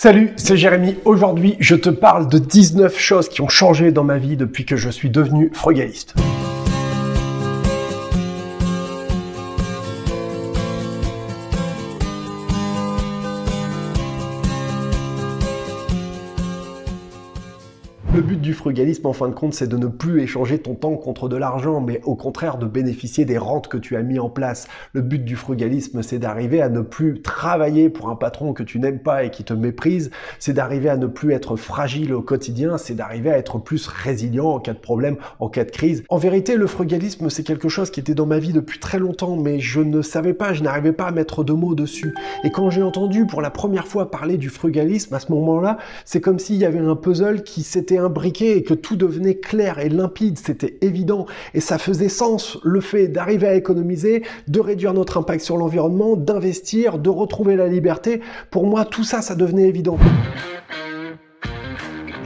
Salut, c'est Jérémy. Aujourd'hui, je te parle de 19 choses qui ont changé dans ma vie depuis que je suis devenu frugaliste. Le but du frugalisme, en fin de compte, c'est de ne plus échanger ton temps contre de l'argent, mais au contraire de bénéficier des rentes que tu as mis en place. Le but du frugalisme, c'est d'arriver à ne plus travailler pour un patron que tu n'aimes pas et qui te méprise. C'est d'arriver à ne plus être fragile au quotidien. C'est d'arriver à être plus résilient en cas de problème, en cas de crise. En vérité, le frugalisme, c'est quelque chose qui était dans ma vie depuis très longtemps, mais je ne savais pas, je n'arrivais pas à mettre de mots dessus. Et quand j'ai entendu pour la première fois parler du frugalisme, à ce moment-là, c'est comme s'il y avait un puzzle qui s'était briquet et que tout devenait clair et limpide, c'était évident et ça faisait sens le fait d'arriver à économiser, de réduire notre impact sur l'environnement, d'investir, de retrouver la liberté. Pour moi, tout ça, ça devenait évident.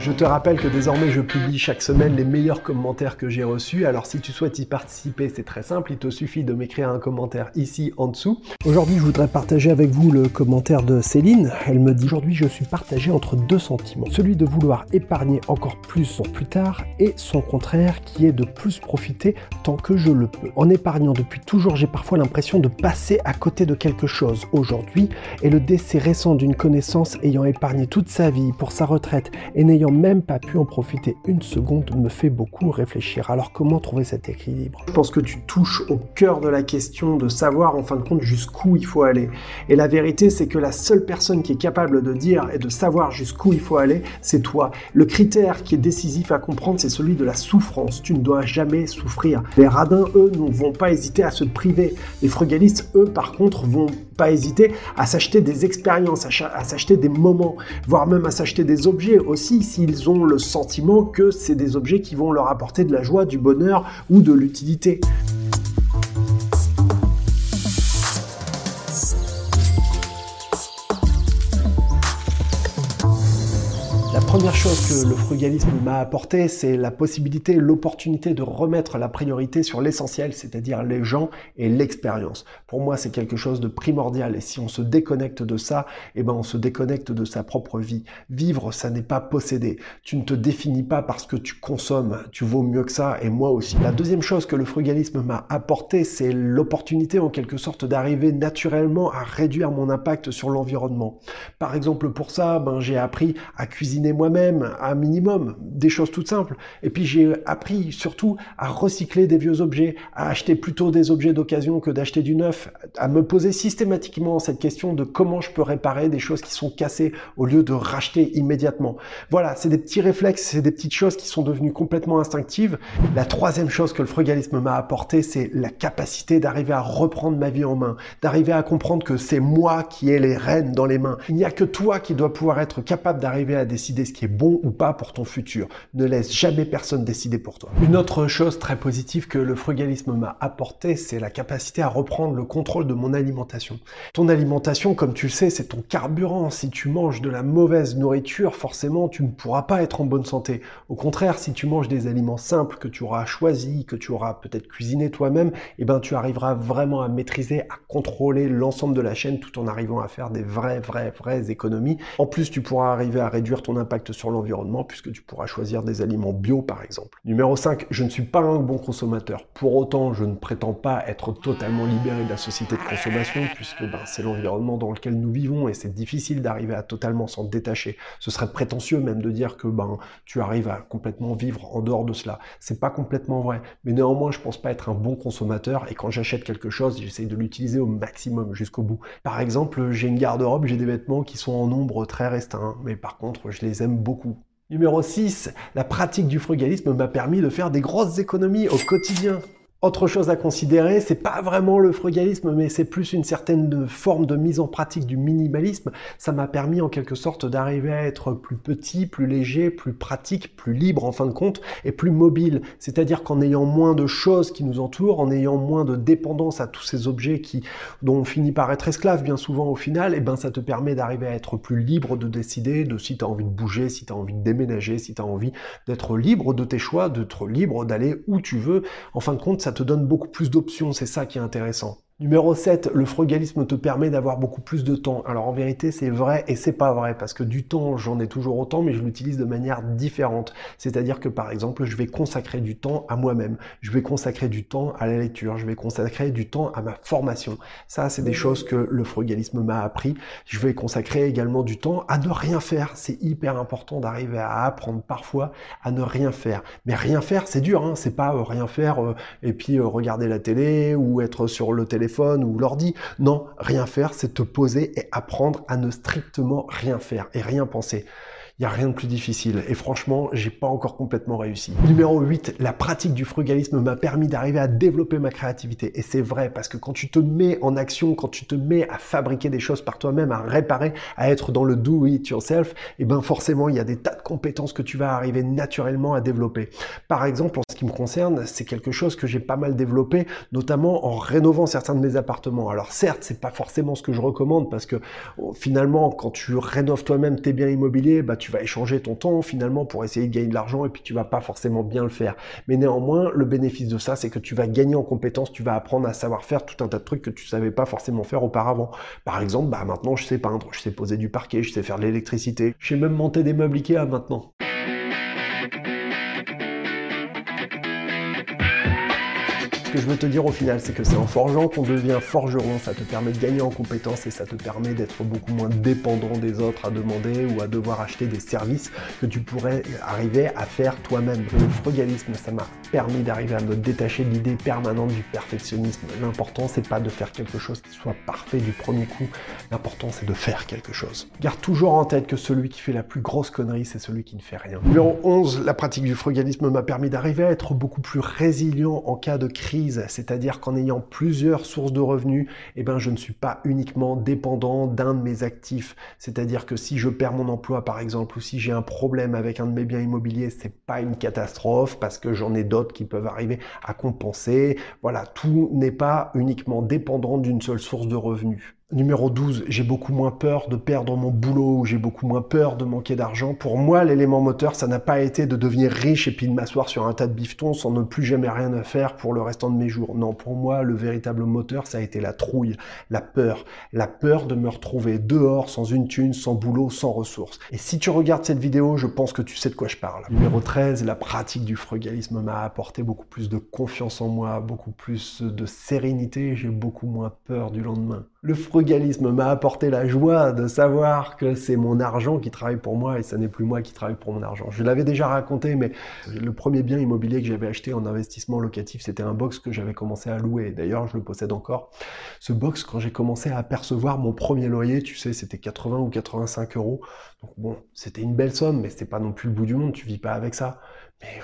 Je te rappelle que désormais je publie chaque semaine les meilleurs commentaires que j'ai reçus. Alors si tu souhaites y participer, c'est très simple, il te suffit de m'écrire un commentaire ici en dessous. Aujourd'hui, je voudrais partager avec vous le commentaire de Céline. Elle me dit aujourd'hui, je suis partagé entre deux sentiments. Celui de vouloir épargner encore plus pour plus tard et son contraire qui est de plus profiter tant que je le peux. En épargnant depuis toujours, j'ai parfois l'impression de passer à côté de quelque chose. Aujourd'hui, et le décès récent d'une connaissance ayant épargné toute sa vie pour sa retraite et n'ayant même pas pu en profiter une seconde me fait beaucoup réfléchir. Alors comment trouver cet équilibre? Je pense que tu touches au cœur de la question de savoir en fin de compte jusqu'où il faut aller. Et la vérité, c'est que la seule personne qui est capable de dire et de savoir jusqu'où il faut aller, c'est toi. Le critère qui est décisif à comprendre, c'est celui de la souffrance. Tu ne dois jamais souffrir. Les radins, eux, ne vont pas hésiter à se priver. Les frugalistes, eux, par contre, vont pas hésiter à s'acheter des expériences, à s'acheter des moments, voire même à s'acheter des objets aussi s'ils ont le sentiment que c'est des objets qui vont leur apporter de la joie, du bonheur ou de l'utilité. Première chose que le frugalisme m'a apporté, c'est la possibilité, l'opportunité de remettre la priorité sur l'essentiel, c'est-à-dire les gens et l'expérience. Pour moi, c'est quelque chose de primordial et si on se déconnecte de ça, eh ben on se déconnecte de sa propre vie. Vivre, ça n'est pas posséder. Tu ne te définis pas parce que tu consommes, tu vaux mieux que ça et moi aussi. La deuxième chose que le frugalisme m'a apporté, c'est l'opportunité en quelque sorte d'arriver naturellement à réduire mon impact sur l'environnement. Par exemple, pour ça, ben j'ai appris à cuisiner moi moi-même un minimum, des choses toutes simples. Et puis j'ai appris surtout à recycler des vieux objets, à acheter plutôt des objets d'occasion que d'acheter du neuf, à me poser systématiquement cette question de comment je peux réparer des choses qui sont cassées au lieu de racheter immédiatement. Voilà, c'est des petits réflexes, c'est des petites choses qui sont devenues complètement instinctives. La troisième chose que le frugalisme m'a apporté, c'est la capacité d'arriver à reprendre ma vie en main, d'arriver à comprendre que c'est moi qui ai les rênes dans les mains. Il n'y a que toi qui dois pouvoir être capable d'arriver à décider ce qui est bon ou pas pour ton futur. Ne laisse jamais personne décider pour toi. Une autre chose très positive que le frugalisme m'a apporté, c'est la capacité à reprendre le contrôle de mon alimentation. Ton alimentation, comme tu le sais, c'est ton carburant. Si tu manges de la mauvaise nourriture, forcément, tu ne pourras pas être en bonne santé. Au contraire, si tu manges des aliments simples que tu auras choisis, que tu auras peut-être cuisiné toi-même, eh ben, tu arriveras vraiment à maîtriser, à contrôler l'ensemble de la chaîne tout en arrivant à faire des vraies, vraies, vraies économies. En plus, tu pourras arriver à réduire ton impact sur l'environnement puisque tu pourras choisir des aliments bio par exemple. Numéro 5, je ne suis pas un bon consommateur. Pour autant, je ne prétends pas être totalement libéré de la société de consommation puisque ben, c'est l'environnement dans lequel nous vivons et c'est difficile d'arriver à totalement s'en détacher. Ce serait prétentieux même de dire que ben, tu arrives à complètement vivre en dehors de cela. C'est pas complètement vrai, mais néanmoins, je pense pas être un bon consommateur et quand j'achète quelque chose, j'essaye de l'utiliser au maximum jusqu'au bout. Par exemple, j'ai une garde-robe, j'ai des vêtements qui sont en nombre très restreint, mais par contre, je les aime beaucoup. Numéro 6, la pratique du frugalisme m'a permis de faire des grosses économies au quotidien. Autre chose à considérer, c'est pas vraiment le frugalisme, mais c'est plus une certaine forme de mise en pratique du minimalisme. Ça m'a permis en quelque sorte d'arriver à être plus petit, plus léger, plus pratique, plus libre en fin de compte et plus mobile. C'est-à-dire qu'en ayant moins de choses qui nous entourent, en ayant moins de dépendance à tous ces objets qui, dont on finit par être esclave bien souvent au final, et eh ben ça te permet d'arriver à être plus libre de décider de si tu as envie de bouger, si tu as envie de déménager, si tu as envie d'être libre de tes choix, d'être libre d'aller où tu veux. En fin de compte, ça te donne beaucoup plus d'options, c'est ça qui est intéressant. Numéro 7, le frugalisme te permet d'avoir beaucoup plus de temps. Alors en vérité, c'est vrai et c'est pas vrai parce que du temps, j'en ai toujours autant, mais je l'utilise de manière différente. C'est-à-dire que par exemple, je vais consacrer du temps à moi-même, je vais consacrer du temps à la lecture, je vais consacrer du temps à ma formation. Ça, c'est des choses que le frugalisme m'a appris. Je vais consacrer également du temps à ne rien faire. C'est hyper important d'arriver à apprendre parfois à ne rien faire. Mais rien faire, c'est dur. Hein c'est pas euh, rien faire euh, et puis euh, regarder la télé ou être sur le téléphone ou l'ordi. Non, rien faire, c'est te poser et apprendre à ne strictement rien faire et rien penser. Il n'y a rien de plus difficile. Et franchement, j'ai pas encore complètement réussi. Numéro 8, la pratique du frugalisme m'a permis d'arriver à développer ma créativité. Et c'est vrai, parce que quand tu te mets en action, quand tu te mets à fabriquer des choses par toi-même, à réparer, à être dans le do it yourself, et eh ben forcément, il y a des tas de compétences que tu vas arriver naturellement à développer. Par exemple, en ce qui me concerne, c'est quelque chose que j'ai pas mal développé, notamment en rénovant certains de mes appartements. Alors certes, c'est pas forcément ce que je recommande parce que oh, finalement, quand tu rénoves toi-même tes biens immobiliers, bah, tu vas échanger ton temps finalement pour essayer de gagner de l'argent et puis tu vas pas forcément bien le faire. Mais néanmoins, le bénéfice de ça, c'est que tu vas gagner en compétences, tu vas apprendre à savoir faire tout un tas de trucs que tu savais pas forcément faire auparavant. Par exemple, bah maintenant je sais peindre, je sais poser du parquet, je sais faire de l'électricité, je sais même monter des meubles Ikea maintenant. Que je veux te dire au final, c'est que c'est en forgeant qu'on devient forgeron. Ça te permet de gagner en compétences et ça te permet d'être beaucoup moins dépendant des autres à demander ou à devoir acheter des services que tu pourrais arriver à faire toi-même. Le frugalisme, ça m'a permis d'arriver à me détacher de l'idée permanente du perfectionnisme. L'important, c'est pas de faire quelque chose qui soit parfait du premier coup. L'important, c'est de faire quelque chose. Garde toujours en tête que celui qui fait la plus grosse connerie, c'est celui qui ne fait rien. Numéro 11, la pratique du frugalisme m'a permis d'arriver à être beaucoup plus résilient en cas de crise c'est-à-dire qu'en ayant plusieurs sources de revenus, eh ben, je ne suis pas uniquement dépendant d'un de mes actifs. C'est-à-dire que si je perds mon emploi, par exemple, ou si j'ai un problème avec un de mes biens immobiliers, c'est pas une catastrophe parce que j'en ai d'autres qui peuvent arriver à compenser. Voilà, tout n'est pas uniquement dépendant d'une seule source de revenus. Numéro 12, j'ai beaucoup moins peur de perdre mon boulot, j'ai beaucoup moins peur de manquer d'argent. Pour moi, l'élément moteur, ça n'a pas été de devenir riche et puis de m'asseoir sur un tas de bifetons sans ne plus jamais rien à faire pour le restant de mes jours. Non, pour moi, le véritable moteur, ça a été la trouille, la peur. La peur de me retrouver dehors, sans une thune, sans boulot, sans ressources. Et si tu regardes cette vidéo, je pense que tu sais de quoi je parle. Numéro 13, la pratique du frugalisme m'a apporté beaucoup plus de confiance en moi, beaucoup plus de sérénité, j'ai beaucoup moins peur du lendemain. Le frugalisme m'a apporté la joie de savoir que c'est mon argent qui travaille pour moi et ce n'est plus moi qui travaille pour mon argent. Je l'avais déjà raconté, mais le premier bien immobilier que j'avais acheté en investissement locatif, c'était un box que j'avais commencé à louer. D'ailleurs, je le possède encore. Ce box, quand j'ai commencé à apercevoir mon premier loyer, tu sais, c'était 80 ou 85 euros. Donc bon, c'était une belle somme, mais c'était pas non plus le bout du monde. Tu vis pas avec ça. Mais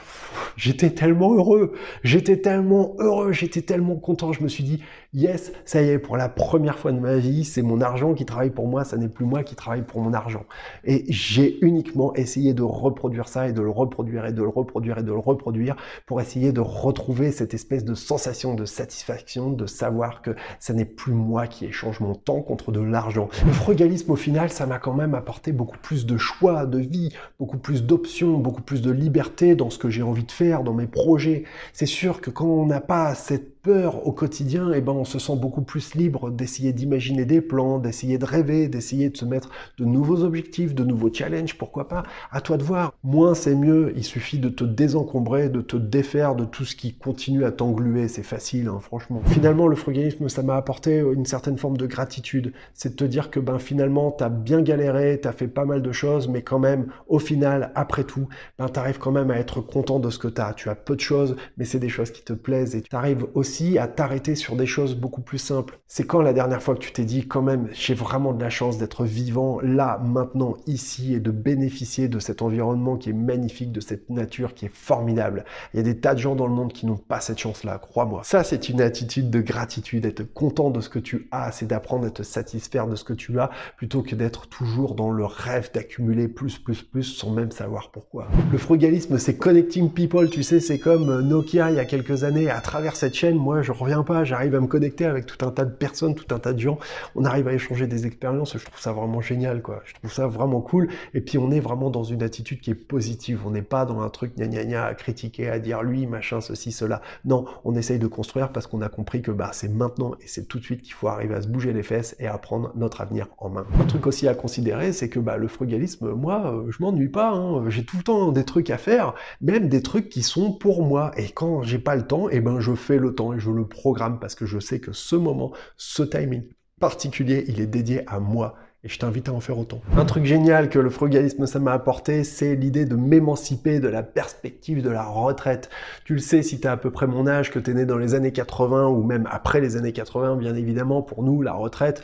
j'étais tellement heureux, j'étais tellement heureux, j'étais tellement content. Je me suis dit, yes, ça y est, pour la première fois de ma vie, c'est mon argent qui travaille pour moi, ça n'est plus moi qui travaille pour mon argent. Et j'ai uniquement essayé de reproduire ça et de le reproduire et de le reproduire et de le reproduire pour essayer de retrouver cette espèce de sensation de satisfaction, de savoir que ça n'est plus moi qui échange mon temps contre de l'argent. Le frugalisme, au final, ça m'a quand même apporté beaucoup plus de choix de vie, beaucoup plus d'options, beaucoup plus de liberté dans ce que j'ai envie de faire, dans mes projets. C'est sûr que quand on n'a pas cette peur au quotidien, eh ben, on se sent beaucoup plus libre d'essayer d'imaginer des plans, d'essayer de rêver, d'essayer de se mettre de nouveaux objectifs, de nouveaux challenges, pourquoi pas. À toi de voir. Moins c'est mieux. Il suffit de te désencombrer, de te défaire de tout ce qui continue à t'engluer. C'est facile, hein, franchement. Finalement, le frugalisme, ça m'a apporté une certaine forme de gratitude. C'est de te dire que ben finalement, t'as bien galéré, t'as fait pas mal de choses, mais quand même, au final, après tout, ben t'arrives quand même à être content de ce que t'as. Tu as peu de choses, mais c'est des choses qui te plaisent et tu arrives à t'arrêter sur des choses beaucoup plus simples. C'est quand la dernière fois que tu t'es dit quand même j'ai vraiment de la chance d'être vivant là, maintenant, ici et de bénéficier de cet environnement qui est magnifique, de cette nature qui est formidable. Il y a des tas de gens dans le monde qui n'ont pas cette chance-là, crois-moi. Ça, c'est une attitude de gratitude, être content de ce que tu as, c'est d'apprendre à te satisfaire de ce que tu as plutôt que d'être toujours dans le rêve d'accumuler plus, plus, plus sans même savoir pourquoi. Le frugalisme, c'est connecting people, tu sais, c'est comme Nokia il y a quelques années. À travers cette chaîne, moi je reviens pas, j'arrive à me connecter avec tout un tas de personnes, tout un tas de gens, on arrive à échanger des expériences, je trouve ça vraiment génial quoi, je trouve ça vraiment cool, et puis on est vraiment dans une attitude qui est positive, on n'est pas dans un truc gna gna gna à critiquer, à dire lui, machin, ceci, cela, non, on essaye de construire parce qu'on a compris que bah, c'est maintenant et c'est tout de suite qu'il faut arriver à se bouger les fesses et à prendre notre avenir en main. Un truc aussi à considérer, c'est que bah, le frugalisme, moi, euh, je m'ennuie pas, hein. j'ai tout le temps des trucs à faire, même des trucs qui sont pour moi, et quand j'ai pas le temps, et eh ben je fais le temps et je le programme parce que je sais que ce moment, ce timing particulier, il est dédié à moi et je t'invite à en faire autant. Un truc génial que le frugalisme ça m'a apporté, c'est l'idée de m'émanciper de la perspective de la retraite. Tu le sais si tu as à peu près mon âge, que tu es né dans les années 80 ou même après les années 80, bien évidemment, pour nous, la retraite,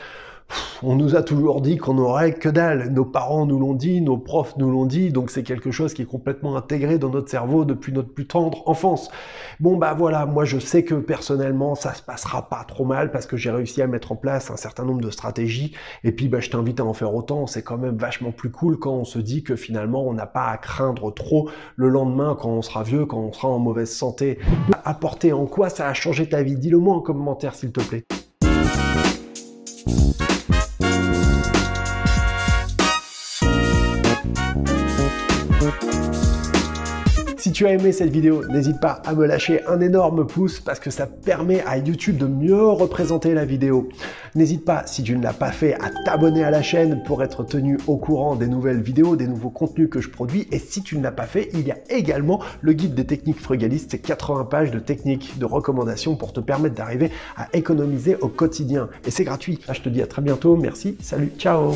on nous a toujours dit qu'on n'aurait que dalle. Nos parents nous l'ont dit, nos profs nous l'ont dit, donc c'est quelque chose qui est complètement intégré dans notre cerveau depuis notre plus tendre enfance. Bon bah voilà, moi je sais que personnellement ça se passera pas trop mal parce que j'ai réussi à mettre en place un certain nombre de stratégies et puis bah je t'invite à en faire autant, c'est quand même vachement plus cool quand on se dit que finalement on n'a pas à craindre trop le lendemain quand on sera vieux, quand on sera en mauvaise santé. Apporter en quoi ça a changé ta vie? Dis-le moi en commentaire s'il te plaît. Tu as aimé cette vidéo, n'hésite pas à me lâcher un énorme pouce parce que ça permet à YouTube de mieux représenter la vidéo. N'hésite pas, si tu ne l'as pas fait, à t'abonner à la chaîne pour être tenu au courant des nouvelles vidéos, des nouveaux contenus que je produis. Et si tu ne l'as pas fait, il y a également le guide des techniques frugalistes, c'est 80 pages de techniques, de recommandations pour te permettre d'arriver à économiser au quotidien. Et c'est gratuit. Là, je te dis à très bientôt. Merci. Salut. Ciao.